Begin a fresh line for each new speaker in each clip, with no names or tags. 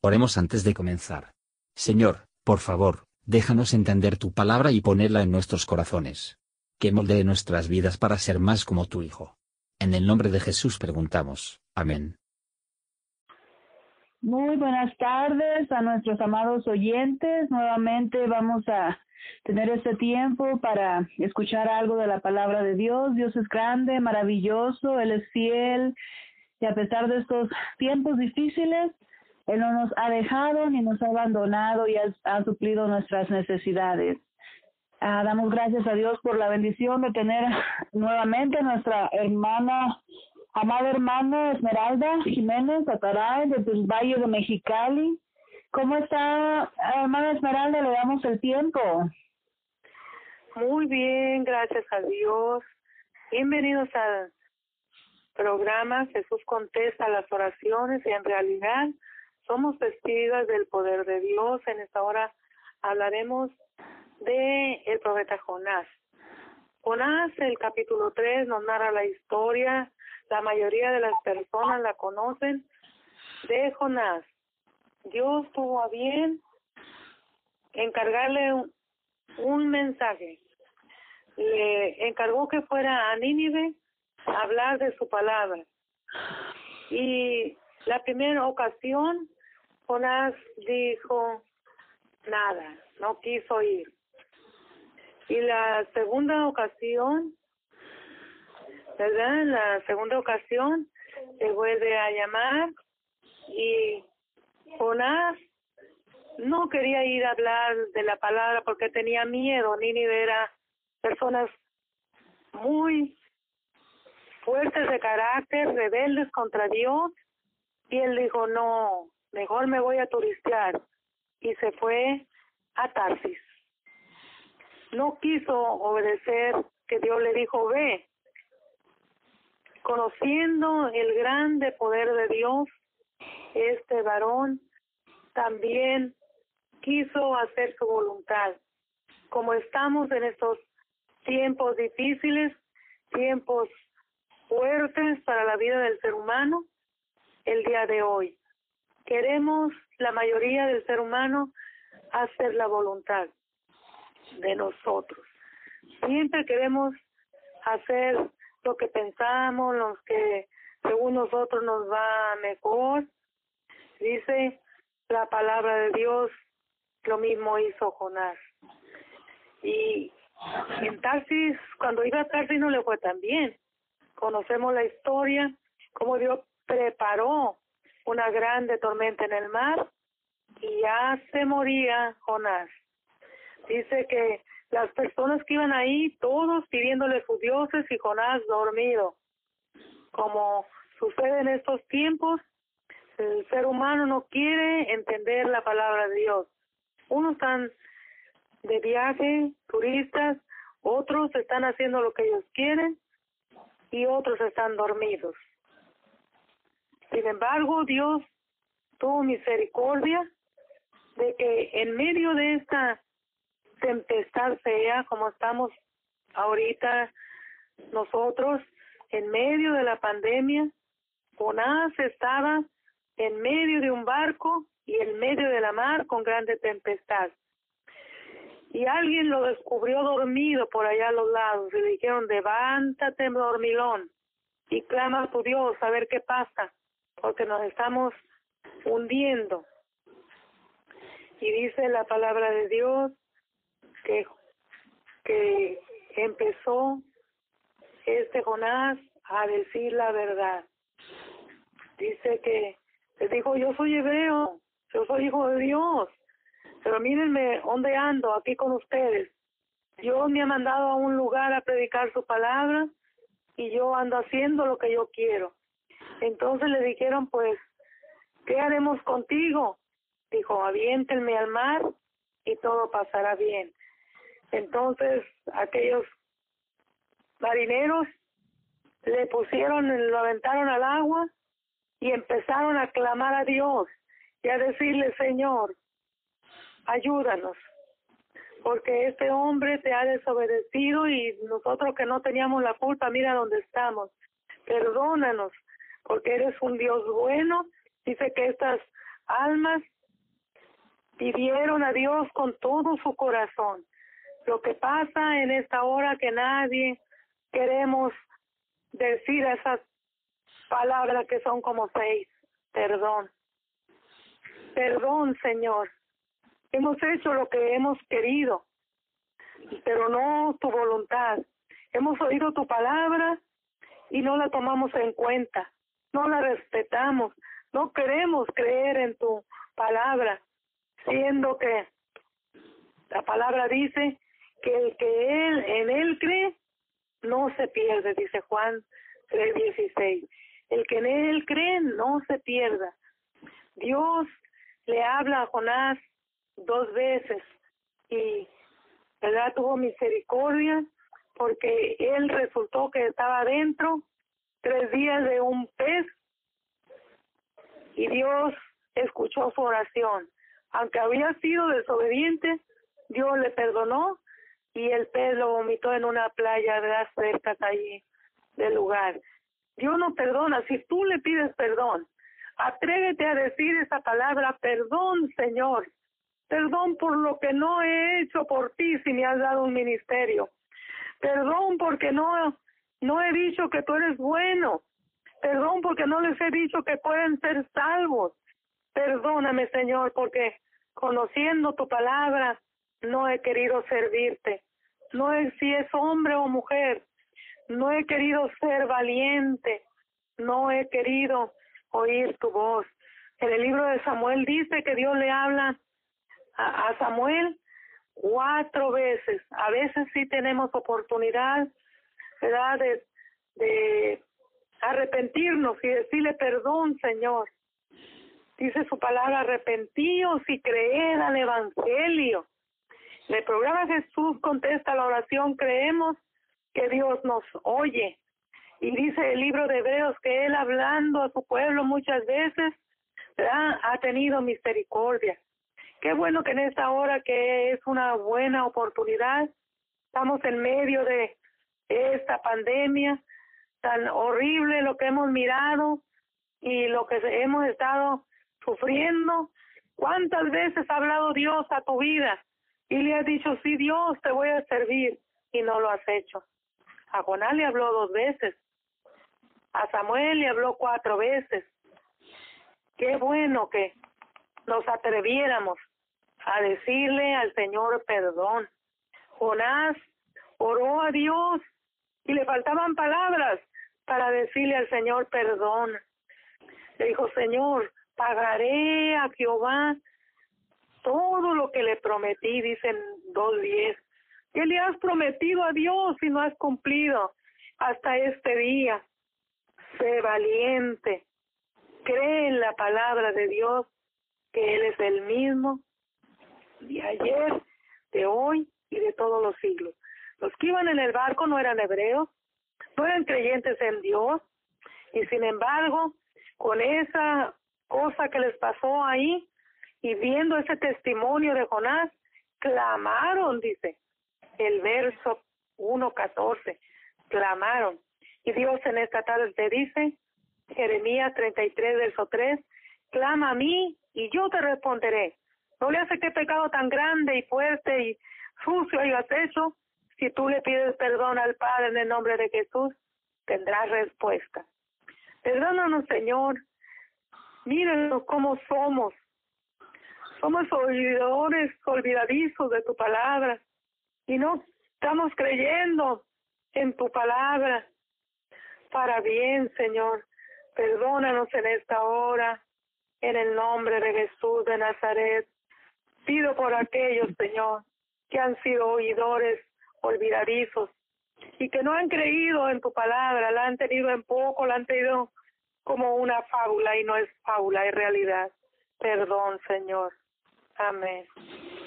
Oremos antes de comenzar. Señor, por favor, déjanos entender tu palabra y ponerla en nuestros corazones. Que moldee nuestras vidas para ser más como tu Hijo. En el nombre de Jesús preguntamos. Amén.
Muy buenas tardes a nuestros amados oyentes. Nuevamente vamos a tener este tiempo para escuchar algo de la palabra de Dios. Dios es grande, maravilloso, Él es fiel y a pesar de estos tiempos difíciles, Él no nos ha dejado ni nos ha abandonado y ha, suplido nuestras necesidades. Ah, damos gracias a Dios por la bendición de tener nuevamente a nuestra hermana, amada hermana Esmeralda Jiménez Ataray, del Valle de Mexicali. ¿Cómo está, hermana Esmeralda? Le damos el tiempo.
Muy bien, gracias a Dios. Bienvenidos al programa Jesús contesta las oraciones y en realidad somos testigos del poder de Dios. En esta hora hablaremos de el profeta Jonás. Jonás, el capítulo 3, nos narra la historia, la mayoría de las personas la conocen, de Jonás. Dios tuvo a bien encargarle un, un mensaje le encargó que fuera a Nínive a hablar de su palabra. Y la primera ocasión, Jonás dijo nada, no quiso ir. Y la segunda ocasión, ¿verdad? La segunda ocasión se vuelve a llamar y Jonás no quería ir a hablar de la palabra porque tenía miedo. Nínive era personas muy fuertes de carácter, rebeldes contra Dios, y él dijo, no, mejor me voy a turistear, y se fue a Tarsis. No quiso obedecer que Dios le dijo, ve, conociendo el grande poder de Dios, este varón también quiso hacer su voluntad. Como estamos en estos tiempos difíciles, tiempos fuertes para la vida del ser humano el día de hoy. Queremos la mayoría del ser humano hacer la voluntad de nosotros. Siempre queremos hacer lo que pensamos, lo que según nosotros nos va mejor. Dice la palabra de Dios, lo mismo hizo Jonás. Y en Tarsis, cuando iba a Tarsis no le fue tan bien. Conocemos la historia, cómo Dios preparó una grande tormenta en el mar y ya se moría Jonás. Dice que las personas que iban ahí, todos pidiéndole sus dioses y Jonás dormido. Como sucede en estos tiempos, el ser humano no quiere entender la palabra de Dios. Unos están de viaje, turistas, otros están haciendo lo que ellos quieren y otros están dormidos. Sin embargo, Dios tuvo misericordia de que en medio de esta tempestad fea, como estamos ahorita nosotros, en medio de la pandemia, Jonás estaba en medio de un barco y en medio de la mar con grande tempestad. Y alguien lo descubrió dormido por allá a los lados y le dijeron, levántate dormilón y clama a tu Dios a ver qué pasa, porque nos estamos hundiendo. Y dice la palabra de Dios que, que empezó este Jonás a decir la verdad. Dice que le dijo, yo soy hebreo, yo soy hijo de Dios pero mírenme dónde ando aquí con ustedes. Dios me ha mandado a un lugar a predicar su palabra y yo ando haciendo lo que yo quiero. Entonces le dijeron, pues, ¿qué haremos contigo? Dijo, aviéntenme al mar y todo pasará bien. Entonces aquellos marineros le pusieron, lo aventaron al agua y empezaron a clamar a Dios y a decirle, Señor, ayúdanos, porque este hombre te ha desobedecido y nosotros que no teníamos la culpa, mira dónde estamos. Perdónanos, porque eres un Dios bueno. Dice que estas almas pidieron a Dios con todo su corazón. Lo que pasa en esta hora que nadie queremos decir esas palabras que son como seis. Perdón. Perdón, Señor. Hemos hecho lo que hemos querido, pero no tu voluntad. Hemos oído tu palabra y no la tomamos en cuenta, no la respetamos, no queremos creer en tu palabra, siendo que la palabra dice que el que él en él cree no se pierde, dice Juan 3:16. El que en él cree no se pierda. Dios le habla a Jonás dos veces y ¿verdad? tuvo misericordia porque él resultó que estaba dentro tres días de un pez y Dios escuchó su oración. Aunque había sido desobediente, Dios le perdonó y el pez lo vomitó en una playa de las cercas allí del lugar. Dios no perdona. Si tú le pides perdón, atrévete a decir esa palabra, perdón, Señor. Perdón por lo que no he hecho por ti si me has dado un ministerio. Perdón porque no, no he dicho que tú eres bueno. Perdón porque no les he dicho que pueden ser salvos. Perdóname, Señor, porque conociendo tu palabra no he querido servirte. No es si es hombre o mujer. No he querido ser valiente. No he querido oír tu voz. En el libro de Samuel dice que Dios le habla a, Samuel cuatro veces. A veces sí tenemos oportunidad, ¿verdad? De, de arrepentirnos y decirle perdón, Señor. Dice su palabra, arrepentíos y creed al Evangelio. En el programa Jesús contesta la oración, creemos que Dios nos oye. Y dice el libro de Hebreos que Él hablando a su pueblo muchas veces ha tenido misericordia. Qué bueno que en esta hora que es una buena oportunidad, estamos en medio de esta pandemia tan horrible, lo que hemos mirado y lo que hemos estado sufriendo. ¿Cuántas veces ha hablado Dios a tu vida y le has dicho, sí, Dios, te voy a servir y no lo has hecho? A Jonás le habló dos veces, a Samuel le habló cuatro veces. Qué bueno que nos atreviéramos a decirle al Señor perdón. Jonás oró a Dios y le faltaban palabras para decirle al Señor perdón. Le dijo, Señor, pagaré a Jehová todo lo que le prometí, dicen dos diez. ¿Qué le has prometido a Dios y no has cumplido hasta este día? Sé valiente, cree en la palabra de Dios, que Él es el mismo de ayer, de hoy y de todos los siglos. Los que iban en el barco no eran hebreos, no eran creyentes en Dios, y sin embargo, con esa cosa que les pasó ahí, y viendo ese testimonio de Jonás, clamaron, dice el verso 1.14, clamaron. Y Dios en esta tarde te dice, Jeremías 33, verso 3, clama a mí y yo te responderé no le hace que pecado tan grande y fuerte y sucio hayas hecho. Si tú le pides perdón al Padre en el nombre de Jesús, tendrás respuesta. Perdónanos, Señor. Mírenos cómo somos. Somos olvidadores, olvidadizos de tu palabra. Y no estamos creyendo en tu palabra. Para bien, Señor. Perdónanos en esta hora. En el nombre de Jesús de Nazaret. Pido por aquellos, Señor, que han sido oidores olvidadizos y que no han creído en tu palabra, la han tenido en poco, la han tenido como una fábula y no es fábula, es realidad. Perdón, Señor. Amén.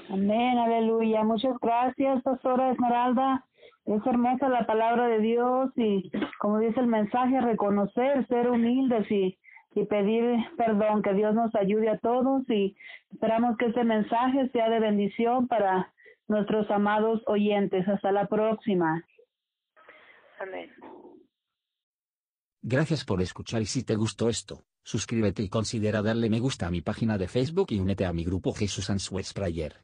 Amén, aleluya. Muchas gracias, Pastora Esmeralda. Es hermosa la palabra de Dios y, como dice el mensaje, reconocer, ser humildes y y pedir perdón, que Dios nos ayude a todos y esperamos que este mensaje sea de bendición para nuestros amados oyentes. Hasta la próxima.
Amén.
Gracias por escuchar y si te gustó esto, Suscríbete y considera darle me gusta a mi página de Facebook y únete a mi grupo Jesús Answers Prayer.